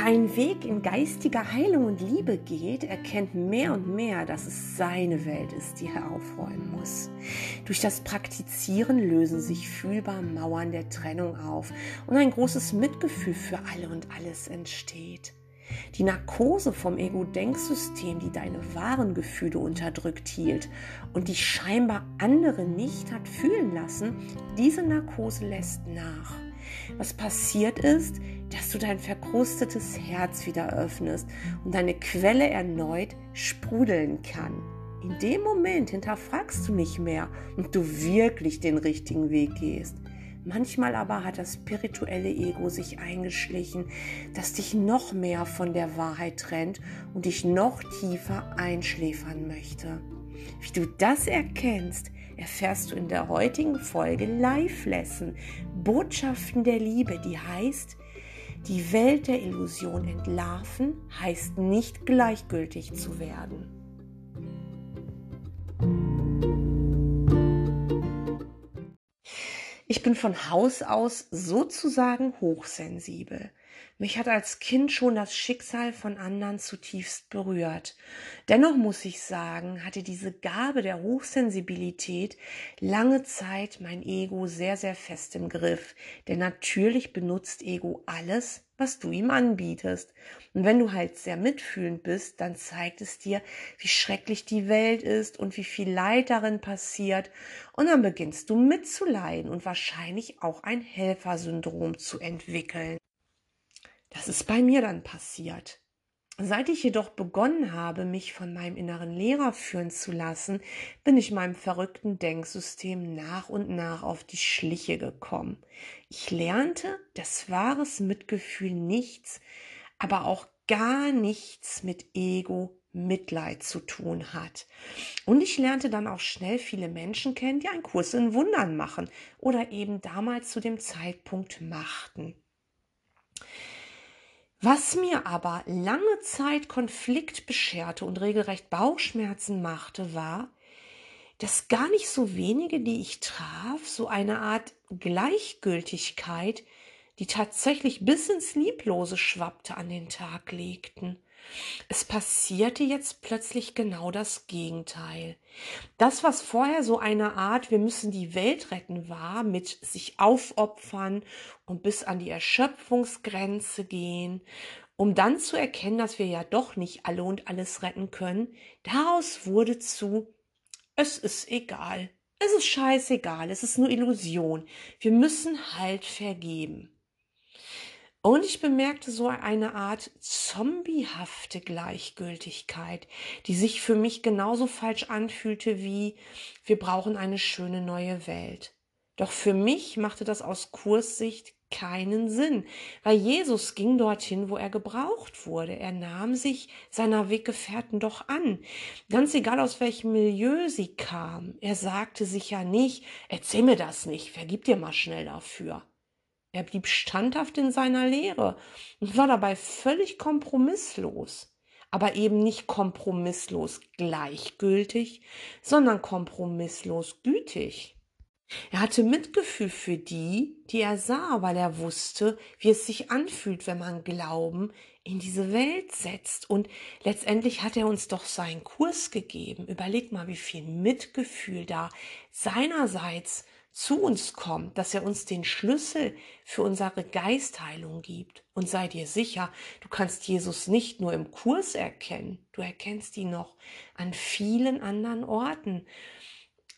Wer einen Weg in geistiger Heilung und Liebe geht, erkennt mehr und mehr, dass es seine Welt ist, die er aufräumen muss. Durch das Praktizieren lösen sich fühlbar Mauern der Trennung auf und ein großes Mitgefühl für alle und alles entsteht. Die Narkose vom Ego-Denksystem, die deine wahren Gefühle unterdrückt hielt und die scheinbar andere nicht hat fühlen lassen, diese Narkose lässt nach. Was passiert ist, dass du dein verkrustetes Herz wieder öffnest und deine Quelle erneut sprudeln kann. In dem Moment hinterfragst du nicht mehr und du wirklich den richtigen Weg gehst. Manchmal aber hat das spirituelle Ego sich eingeschlichen, das dich noch mehr von der Wahrheit trennt und dich noch tiefer einschläfern möchte. Wie du das erkennst, erfährst du in der heutigen Folge Live Lesson Botschaften der Liebe, die heißt, die Welt der Illusion entlarven heißt nicht gleichgültig zu werden. Ich bin von Haus aus sozusagen hochsensibel. Mich hat als Kind schon das Schicksal von anderen zutiefst berührt. Dennoch muss ich sagen, hatte diese Gabe der Hochsensibilität lange Zeit mein Ego sehr, sehr fest im Griff. Denn natürlich benutzt Ego alles, was du ihm anbietest. Und wenn du halt sehr mitfühlend bist, dann zeigt es dir, wie schrecklich die Welt ist und wie viel Leid darin passiert. Und dann beginnst du mitzuleiden und wahrscheinlich auch ein Helfersyndrom zu entwickeln. Das ist bei mir dann passiert. Seit ich jedoch begonnen habe, mich von meinem inneren Lehrer führen zu lassen, bin ich meinem verrückten Denksystem nach und nach auf die Schliche gekommen. Ich lernte, dass wahres Mitgefühl nichts, aber auch gar nichts mit Ego, Mitleid zu tun hat. Und ich lernte dann auch schnell viele Menschen kennen, die einen Kurs in Wundern machen oder eben damals zu dem Zeitpunkt machten. Was mir aber lange Zeit Konflikt bescherte und regelrecht Bauchschmerzen machte, war, dass gar nicht so wenige, die ich traf, so eine Art Gleichgültigkeit, die tatsächlich bis ins Lieblose schwappte, an den Tag legten. Es passierte jetzt plötzlich genau das Gegenteil. Das, was vorher so eine Art, wir müssen die Welt retten war, mit sich aufopfern und bis an die Erschöpfungsgrenze gehen, um dann zu erkennen, dass wir ja doch nicht alle und alles retten können, daraus wurde zu, es ist egal. Es ist scheißegal, es ist nur Illusion. Wir müssen halt vergeben. Und ich bemerkte so eine Art zombiehafte Gleichgültigkeit, die sich für mich genauso falsch anfühlte wie wir brauchen eine schöne neue Welt. Doch für mich machte das aus Kurssicht keinen Sinn, weil Jesus ging dorthin, wo er gebraucht wurde. Er nahm sich seiner Weggefährten doch an, ganz egal aus welchem Milieu sie kam. Er sagte sich ja nicht, erzähl mir das nicht, vergib dir mal schnell dafür. Er blieb standhaft in seiner Lehre und war dabei völlig kompromisslos, aber eben nicht kompromisslos gleichgültig, sondern kompromisslos gütig. Er hatte Mitgefühl für die, die er sah, weil er wusste, wie es sich anfühlt, wenn man Glauben in diese Welt setzt. Und letztendlich hat er uns doch seinen Kurs gegeben. Überleg mal, wie viel Mitgefühl da seinerseits zu uns kommt, dass er uns den Schlüssel für unsere Geistheilung gibt. Und sei dir sicher, du kannst Jesus nicht nur im Kurs erkennen, du erkennst ihn noch an vielen anderen Orten.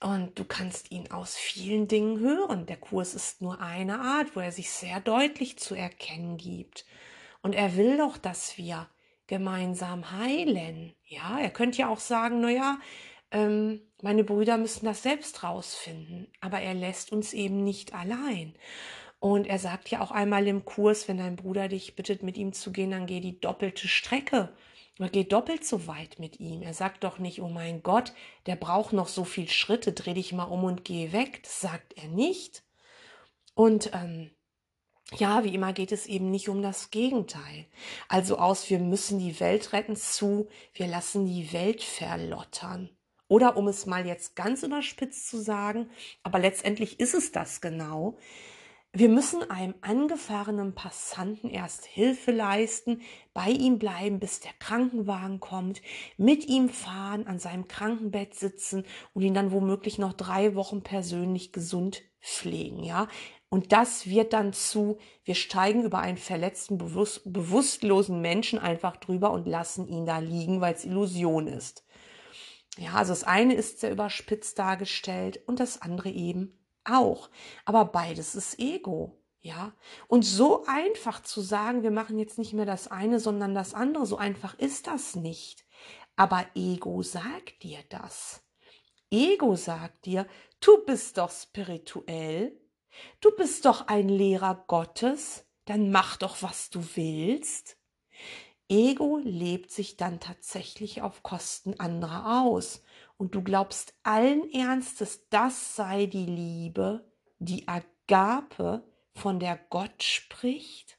Und du kannst ihn aus vielen Dingen hören. Der Kurs ist nur eine Art, wo er sich sehr deutlich zu erkennen gibt. Und er will doch, dass wir gemeinsam heilen. Ja, er könnte ja auch sagen, na ja, ähm, meine Brüder müssen das selbst rausfinden, aber er lässt uns eben nicht allein. Und er sagt ja auch einmal im Kurs, wenn dein Bruder dich bittet, mit ihm zu gehen, dann geh die doppelte Strecke. Oder geh doppelt so weit mit ihm. Er sagt doch nicht, oh mein Gott, der braucht noch so viel Schritte, dreh dich mal um und geh weg. Das sagt er nicht. Und ähm, ja, wie immer geht es eben nicht um das Gegenteil. Also aus, wir müssen die Welt retten zu, wir lassen die Welt verlottern. Oder um es mal jetzt ganz überspitzt zu sagen, aber letztendlich ist es das genau. wir müssen einem angefahrenen Passanten erst Hilfe leisten, bei ihm bleiben, bis der Krankenwagen kommt, mit ihm fahren, an seinem Krankenbett sitzen und ihn dann womöglich noch drei Wochen persönlich gesund pflegen, ja. Und das wird dann zu, wir steigen über einen verletzten, bewusst, bewusstlosen Menschen einfach drüber und lassen ihn da liegen, weil es Illusion ist. Ja, also das eine ist sehr überspitzt dargestellt und das andere eben auch. Aber beides ist Ego. Ja, und so einfach zu sagen, wir machen jetzt nicht mehr das eine, sondern das andere, so einfach ist das nicht. Aber Ego sagt dir das. Ego sagt dir, du bist doch spirituell, du bist doch ein Lehrer Gottes, dann mach doch, was du willst. Ego lebt sich dann tatsächlich auf Kosten anderer aus und du glaubst allen Ernstes, das sei die Liebe, die Agape, von der Gott spricht?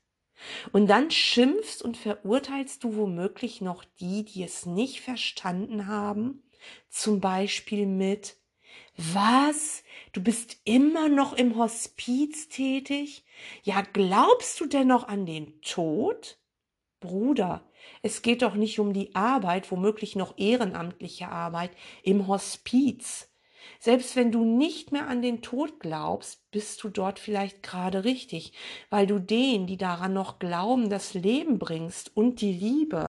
Und dann schimpfst und verurteilst du womöglich noch die, die es nicht verstanden haben, zum Beispiel mit was? Du bist immer noch im Hospiz tätig? Ja, glaubst du denn noch an den Tod? Bruder, es geht doch nicht um die Arbeit, womöglich noch ehrenamtliche Arbeit im Hospiz. Selbst wenn du nicht mehr an den Tod glaubst, bist du dort vielleicht gerade richtig, weil du denen, die daran noch glauben, das Leben bringst und die Liebe.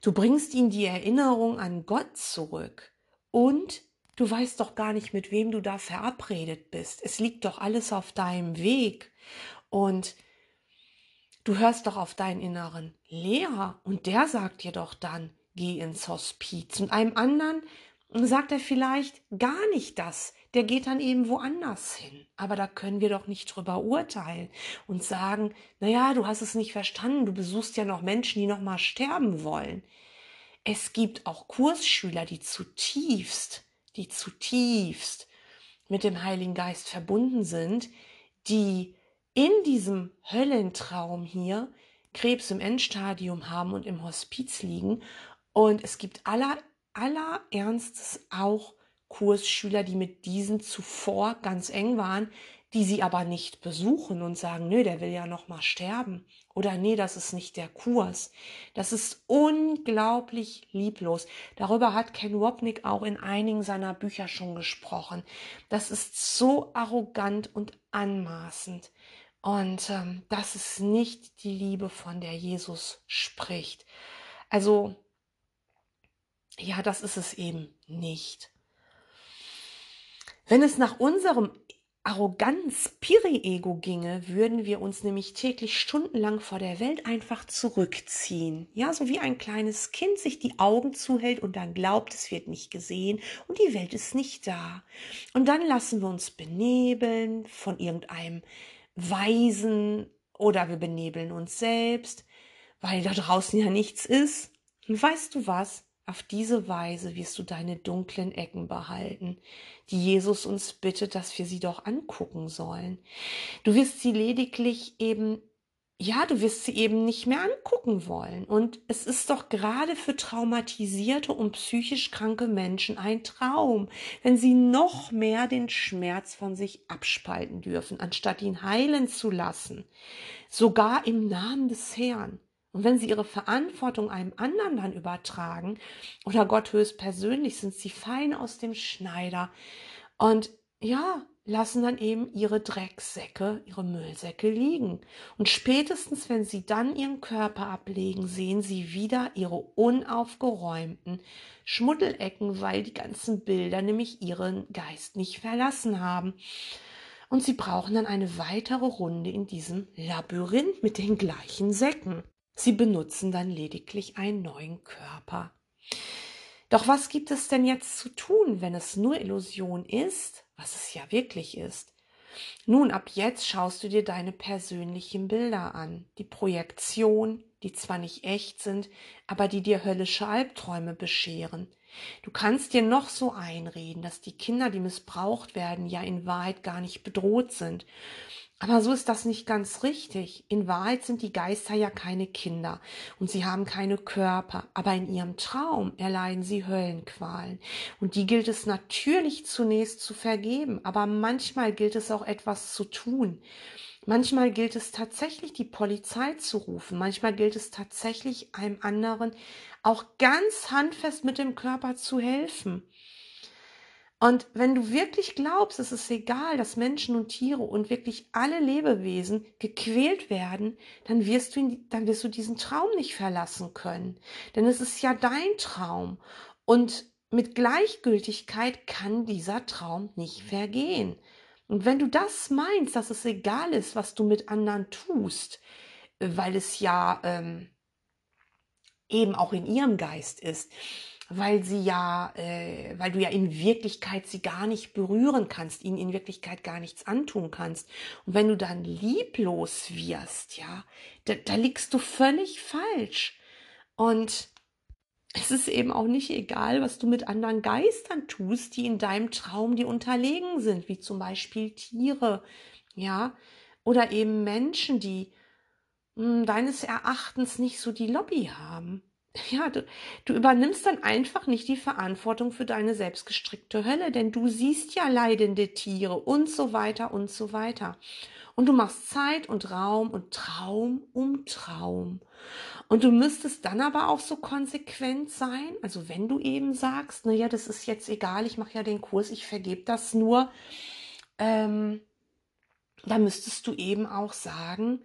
Du bringst ihnen die Erinnerung an Gott zurück und du weißt doch gar nicht, mit wem du da verabredet bist. Es liegt doch alles auf deinem Weg und Du hörst doch auf deinen inneren Lehrer und der sagt dir doch dann, geh ins Hospiz. Und einem anderen sagt er vielleicht gar nicht das. Der geht dann eben woanders hin. Aber da können wir doch nicht drüber urteilen und sagen, na ja, du hast es nicht verstanden. Du besuchst ja noch Menschen, die noch mal sterben wollen. Es gibt auch Kursschüler, die zutiefst, die zutiefst mit dem Heiligen Geist verbunden sind, die in diesem Höllentraum hier Krebs im Endstadium haben und im Hospiz liegen. Und es gibt aller, aller Ernstes auch Kursschüler, die mit diesen zuvor ganz eng waren, die sie aber nicht besuchen und sagen, nö, der will ja noch mal sterben oder nee, das ist nicht der Kurs. Das ist unglaublich lieblos. Darüber hat Ken Wapnick auch in einigen seiner Bücher schon gesprochen. Das ist so arrogant und anmaßend. Und ähm, das ist nicht die Liebe, von der Jesus spricht. Also, ja, das ist es eben nicht. Wenn es nach unserem Arroganz Piri-Ego ginge, würden wir uns nämlich täglich stundenlang vor der Welt einfach zurückziehen. Ja, so wie ein kleines Kind sich die Augen zuhält und dann glaubt, es wird nicht gesehen und die Welt ist nicht da. Und dann lassen wir uns benebeln von irgendeinem Weisen oder wir benebeln uns selbst, weil da draußen ja nichts ist. Und weißt du was? Auf diese Weise wirst du deine dunklen Ecken behalten, die Jesus uns bittet, dass wir sie doch angucken sollen. Du wirst sie lediglich eben ja, du wirst sie eben nicht mehr angucken wollen. Und es ist doch gerade für traumatisierte und psychisch kranke Menschen ein Traum, wenn sie noch mehr den Schmerz von sich abspalten dürfen, anstatt ihn heilen zu lassen. Sogar im Namen des Herrn. Und wenn sie ihre Verantwortung einem anderen dann übertragen oder Gott höchstpersönlich, sind sie fein aus dem Schneider. Und ja, lassen dann eben ihre Drecksäcke, ihre Müllsäcke liegen. Und spätestens, wenn sie dann ihren Körper ablegen, sehen sie wieder ihre unaufgeräumten Schmuddelecken, weil die ganzen Bilder nämlich ihren Geist nicht verlassen haben. Und sie brauchen dann eine weitere Runde in diesem Labyrinth mit den gleichen Säcken. Sie benutzen dann lediglich einen neuen Körper. Doch was gibt es denn jetzt zu tun, wenn es nur Illusion ist? Was es ja wirklich ist. Nun, ab jetzt schaust du dir deine persönlichen Bilder an, die Projektion, die zwar nicht echt sind, aber die dir höllische Albträume bescheren. Du kannst dir noch so einreden, dass die Kinder, die missbraucht werden, ja in Wahrheit gar nicht bedroht sind. Aber so ist das nicht ganz richtig. In Wahrheit sind die Geister ja keine Kinder und sie haben keine Körper, aber in ihrem Traum erleiden sie Höllenqualen. Und die gilt es natürlich zunächst zu vergeben, aber manchmal gilt es auch etwas zu tun. Manchmal gilt es tatsächlich, die Polizei zu rufen. Manchmal gilt es tatsächlich, einem anderen auch ganz handfest mit dem Körper zu helfen. Und wenn du wirklich glaubst, es ist egal, dass Menschen und Tiere und wirklich alle Lebewesen gequält werden, dann wirst du, dann wirst du diesen Traum nicht verlassen können. Denn es ist ja dein Traum. Und mit Gleichgültigkeit kann dieser Traum nicht vergehen. Und wenn du das meinst, dass es egal ist, was du mit anderen tust, weil es ja ähm, eben auch in ihrem Geist ist, weil sie ja, äh, weil du ja in Wirklichkeit sie gar nicht berühren kannst, ihnen in Wirklichkeit gar nichts antun kannst. Und wenn du dann lieblos wirst, ja, da, da liegst du völlig falsch. Und es ist eben auch nicht egal, was du mit anderen Geistern tust, die in deinem Traum dir unterlegen sind, wie zum Beispiel Tiere, ja, oder eben Menschen, die mh, hm, deines Erachtens nicht so die Lobby haben ja, du, du übernimmst dann einfach nicht die Verantwortung für deine selbstgestrickte Hölle, denn du siehst ja leidende Tiere und so weiter und so weiter. Und du machst Zeit und Raum und Traum um Traum. Und du müsstest dann aber auch so konsequent sein, also wenn du eben sagst, naja, das ist jetzt egal, ich mache ja den Kurs, ich vergebe das nur, ähm, da müsstest du eben auch sagen,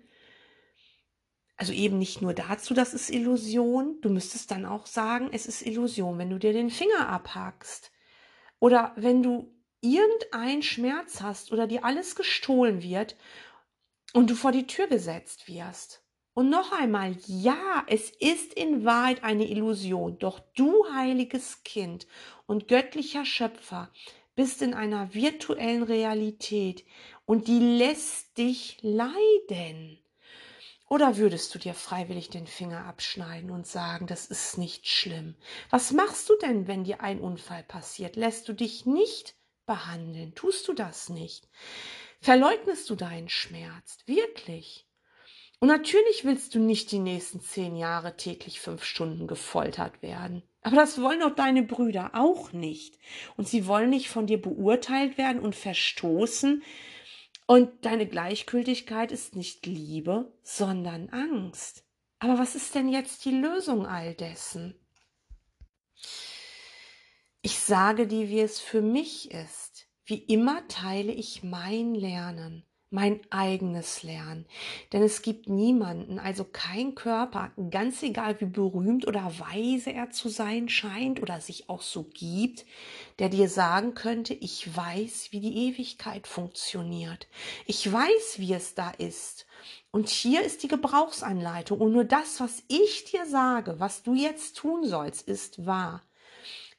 also eben nicht nur dazu, das ist Illusion, du müsstest dann auch sagen, es ist Illusion, wenn du dir den Finger abhackst oder wenn du irgendeinen Schmerz hast oder dir alles gestohlen wird und du vor die Tür gesetzt wirst. Und noch einmal, ja, es ist in Wahrheit eine Illusion, doch du, heiliges Kind und göttlicher Schöpfer, bist in einer virtuellen Realität und die lässt dich leiden. Oder würdest du dir freiwillig den Finger abschneiden und sagen, das ist nicht schlimm? Was machst du denn, wenn dir ein Unfall passiert? Lässt du dich nicht behandeln? Tust du das nicht? Verleugnest du deinen Schmerz? Wirklich? Und natürlich willst du nicht die nächsten zehn Jahre täglich fünf Stunden gefoltert werden. Aber das wollen doch deine Brüder auch nicht. Und sie wollen nicht von dir beurteilt werden und verstoßen, und deine Gleichgültigkeit ist nicht Liebe, sondern Angst. Aber was ist denn jetzt die Lösung all dessen? Ich sage dir, wie es für mich ist. Wie immer teile ich mein Lernen mein eigenes Lernen. Denn es gibt niemanden, also kein Körper, ganz egal wie berühmt oder weise er zu sein scheint oder sich auch so gibt, der dir sagen könnte, ich weiß, wie die Ewigkeit funktioniert. Ich weiß, wie es da ist. Und hier ist die Gebrauchsanleitung. Und nur das, was ich dir sage, was du jetzt tun sollst, ist wahr.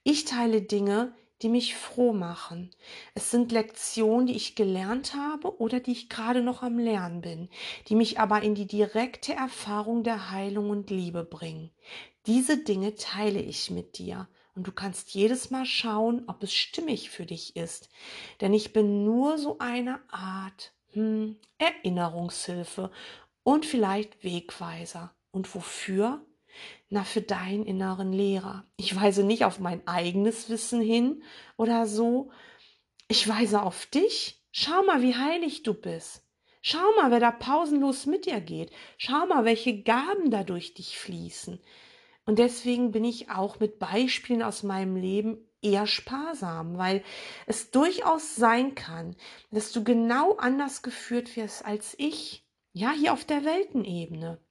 Ich teile Dinge, die mich froh machen. Es sind Lektionen, die ich gelernt habe oder die ich gerade noch am Lernen bin, die mich aber in die direkte Erfahrung der Heilung und Liebe bringen. Diese Dinge teile ich mit dir und du kannst jedes Mal schauen, ob es stimmig für dich ist. Denn ich bin nur so eine Art hm, Erinnerungshilfe und vielleicht Wegweiser. Und wofür? Na, für deinen inneren Lehrer. Ich weise nicht auf mein eigenes Wissen hin oder so. Ich weise auf dich. Schau mal, wie heilig du bist. Schau mal, wer da pausenlos mit dir geht. Schau mal, welche Gaben da durch dich fließen. Und deswegen bin ich auch mit Beispielen aus meinem Leben eher sparsam, weil es durchaus sein kann, dass du genau anders geführt wirst als ich. Ja, hier auf der Weltenebene.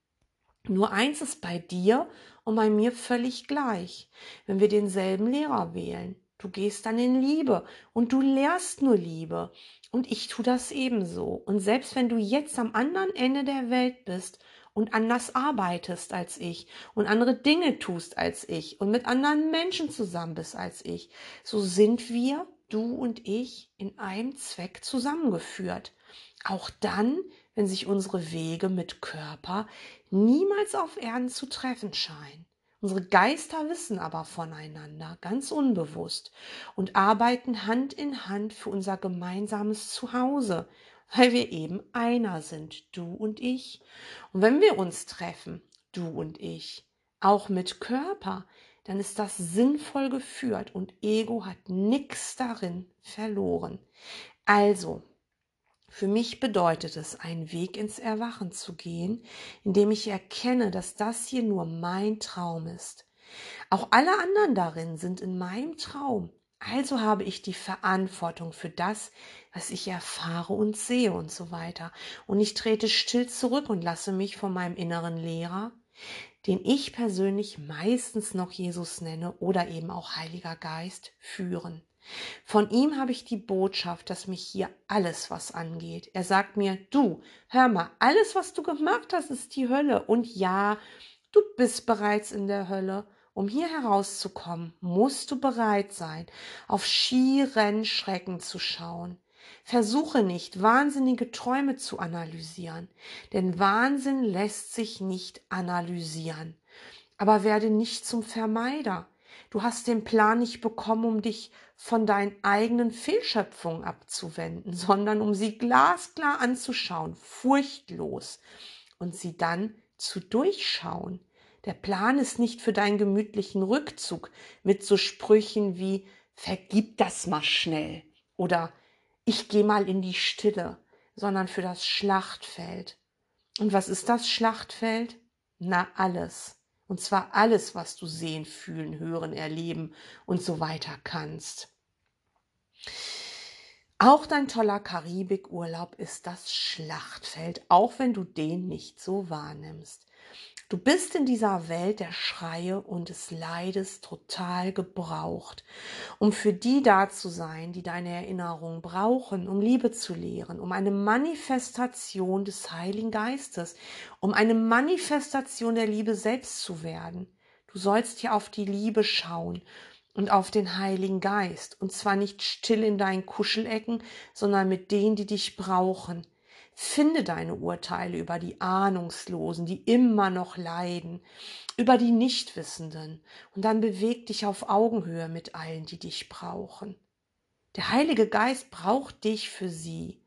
Nur eins ist bei dir und bei mir völlig gleich, wenn wir denselben Lehrer wählen. Du gehst dann in Liebe und du lehrst nur Liebe. Und ich tu das ebenso. Und selbst wenn du jetzt am anderen Ende der Welt bist und anders arbeitest als ich und andere Dinge tust als ich und mit anderen Menschen zusammen bist als ich, so sind wir, du und ich, in einem Zweck zusammengeführt. Auch dann, wenn sich unsere Wege mit Körper niemals auf Erden zu treffen scheinen. Unsere Geister wissen aber voneinander, ganz unbewusst, und arbeiten Hand in Hand für unser gemeinsames Zuhause, weil wir eben einer sind, du und ich. Und wenn wir uns treffen, du und ich, auch mit Körper, dann ist das sinnvoll geführt und Ego hat nichts darin verloren. Also, für mich bedeutet es, einen Weg ins Erwachen zu gehen, indem ich erkenne, dass das hier nur mein Traum ist. Auch alle anderen darin sind in meinem Traum. Also habe ich die Verantwortung für das, was ich erfahre und sehe und so weiter. Und ich trete still zurück und lasse mich von meinem inneren Lehrer, den ich persönlich meistens noch Jesus nenne oder eben auch Heiliger Geist, führen. Von ihm habe ich die Botschaft, dass mich hier alles was angeht. Er sagt mir, du, hör mal, alles was du gemacht hast, ist die Hölle. Und ja, du bist bereits in der Hölle. Um hier herauszukommen, musst du bereit sein, auf schieren Schrecken zu schauen. Versuche nicht, wahnsinnige Träume zu analysieren, denn Wahnsinn lässt sich nicht analysieren. Aber werde nicht zum Vermeider. Du hast den Plan nicht bekommen, um dich von deinen eigenen Fehlschöpfungen abzuwenden, sondern um sie glasklar anzuschauen, furchtlos und sie dann zu durchschauen. Der Plan ist nicht für deinen gemütlichen Rückzug mit so Sprüchen wie vergib das mal schnell oder ich gehe mal in die Stille, sondern für das Schlachtfeld. Und was ist das Schlachtfeld? Na alles. Und zwar alles, was du sehen, fühlen, hören, erleben und so weiter kannst. Auch dein toller Karibikurlaub ist das Schlachtfeld, auch wenn du den nicht so wahrnimmst. Du bist in dieser Welt der Schreie und des Leides total gebraucht, um für die da zu sein, die deine Erinnerung brauchen, um Liebe zu lehren, um eine Manifestation des Heiligen Geistes, um eine Manifestation der Liebe selbst zu werden. Du sollst hier auf die Liebe schauen und auf den Heiligen Geist, und zwar nicht still in deinen Kuschelecken, sondern mit denen, die dich brauchen, Finde deine Urteile über die Ahnungslosen, die immer noch leiden, über die Nichtwissenden, und dann beweg dich auf Augenhöhe mit allen, die dich brauchen. Der Heilige Geist braucht dich für sie.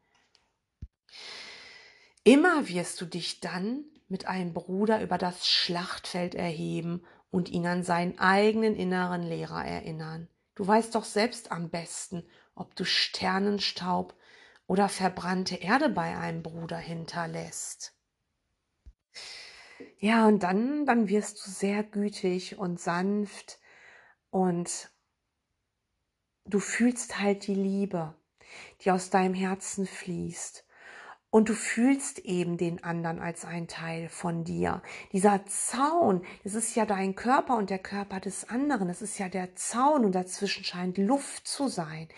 Immer wirst du dich dann mit einem Bruder über das Schlachtfeld erheben und ihn an seinen eigenen inneren Lehrer erinnern. Du weißt doch selbst am besten, ob du Sternenstaub oder verbrannte Erde bei einem Bruder hinterlässt. Ja, und dann, dann wirst du sehr gütig und sanft und du fühlst halt die Liebe, die aus deinem Herzen fließt. Und du fühlst eben den anderen als ein Teil von dir. Dieser Zaun, das ist ja dein Körper und der Körper des anderen. Das ist ja der Zaun und dazwischen scheint Luft zu sein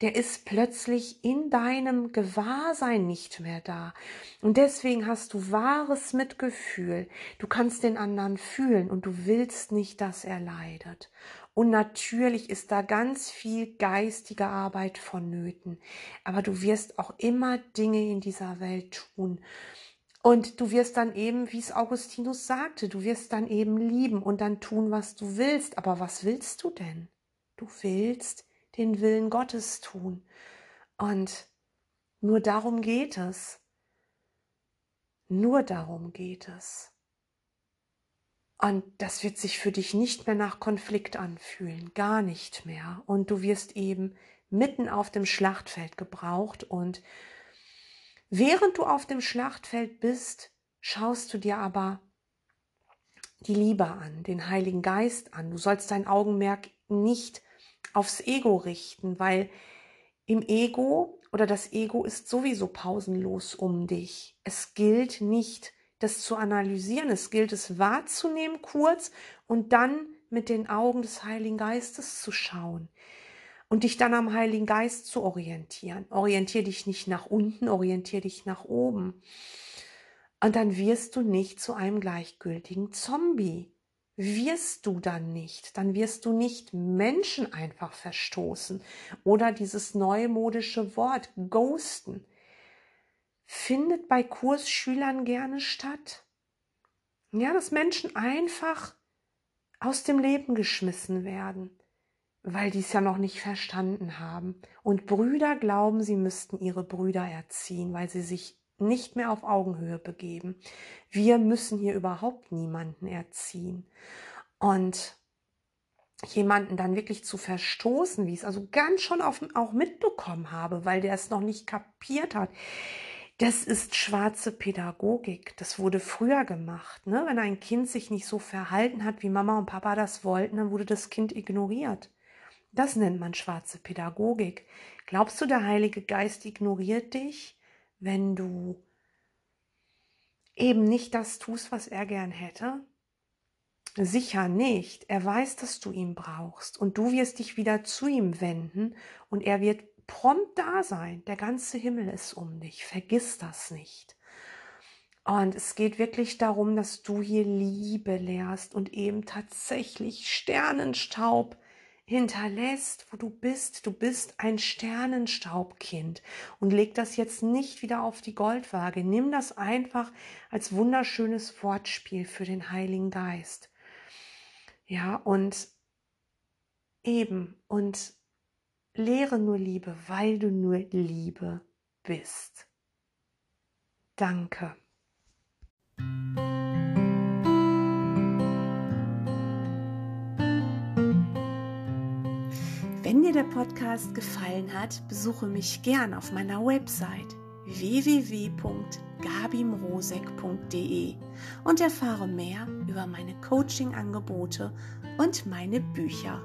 der ist plötzlich in deinem Gewahrsein nicht mehr da. Und deswegen hast du wahres Mitgefühl. Du kannst den anderen fühlen und du willst nicht, dass er leidet. Und natürlich ist da ganz viel geistige Arbeit vonnöten. Aber du wirst auch immer Dinge in dieser Welt tun. Und du wirst dann eben, wie es Augustinus sagte, du wirst dann eben lieben und dann tun, was du willst. Aber was willst du denn? Du willst den Willen Gottes tun. Und nur darum geht es. Nur darum geht es. Und das wird sich für dich nicht mehr nach Konflikt anfühlen, gar nicht mehr. Und du wirst eben mitten auf dem Schlachtfeld gebraucht. Und während du auf dem Schlachtfeld bist, schaust du dir aber die Liebe an, den Heiligen Geist an. Du sollst dein Augenmerk nicht aufs Ego richten, weil im Ego oder das Ego ist sowieso pausenlos um dich. Es gilt nicht, das zu analysieren, es gilt es wahrzunehmen kurz und dann mit den Augen des Heiligen Geistes zu schauen und dich dann am Heiligen Geist zu orientieren. Orientier dich nicht nach unten, orientier dich nach oben. Und dann wirst du nicht zu einem gleichgültigen Zombie wirst du dann nicht. Dann wirst du nicht Menschen einfach verstoßen oder dieses neumodische Wort ghosten. Findet bei Kursschülern gerne statt. Ja, dass Menschen einfach aus dem Leben geschmissen werden. weil die es ja noch nicht verstanden haben. Und Brüder glauben, sie müssten ihre Brüder erziehen, weil sie sich nicht mehr auf Augenhöhe begeben. Wir müssen hier überhaupt niemanden erziehen. Und jemanden dann wirklich zu verstoßen, wie ich es also ganz schon auf, auch mitbekommen habe, weil der es noch nicht kapiert hat. Das ist schwarze Pädagogik. Das wurde früher gemacht. Ne? Wenn ein Kind sich nicht so verhalten hat, wie Mama und Papa das wollten, dann wurde das Kind ignoriert. Das nennt man schwarze Pädagogik. Glaubst du, der Heilige Geist ignoriert dich, wenn du eben nicht das tust, was er gern hätte? Sicher nicht. Er weiß, dass du ihn brauchst und du wirst dich wieder zu ihm wenden und er wird prompt da sein. Der ganze Himmel ist um dich. Vergiss das nicht. Und es geht wirklich darum, dass du hier Liebe lehrst und eben tatsächlich Sternenstaub hinterlässt, wo du bist. Du bist ein Sternenstaubkind und leg das jetzt nicht wieder auf die Goldwaage. Nimm das einfach als wunderschönes Wortspiel für den Heiligen Geist. Ja, und eben, und lehre nur Liebe, weil du nur Liebe bist. Danke. Wenn dir der Podcast gefallen hat, besuche mich gern auf meiner Website www.gabimrosek.de und erfahre mehr über meine Coaching-Angebote und meine Bücher.